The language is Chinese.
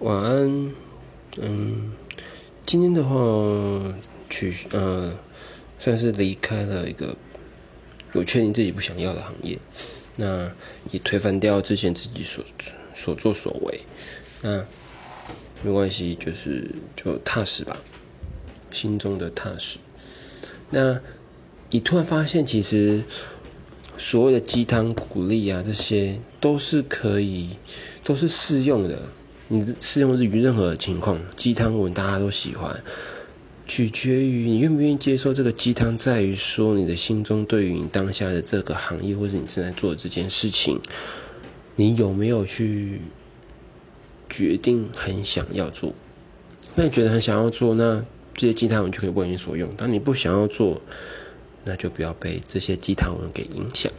晚安，嗯，今天的话去呃，算是离开了一个有确定自己不想要的行业，那也推翻掉之前自己所所作所为，那没关系，就是就踏实吧，心中的踏实。那你突然发现，其实所谓的鸡汤鼓励啊，这些都是可以，都是适用的。你适用于任何情况，鸡汤文大家都喜欢，取决于你愿不愿意接受这个鸡汤，在于说你的心中对于你当下的这个行业或者你正在做的这件事情，你有没有去决定很想要做？那你觉得很想要做，那这些鸡汤文就可以为你所用；当你不想要做，那就不要被这些鸡汤文给影响。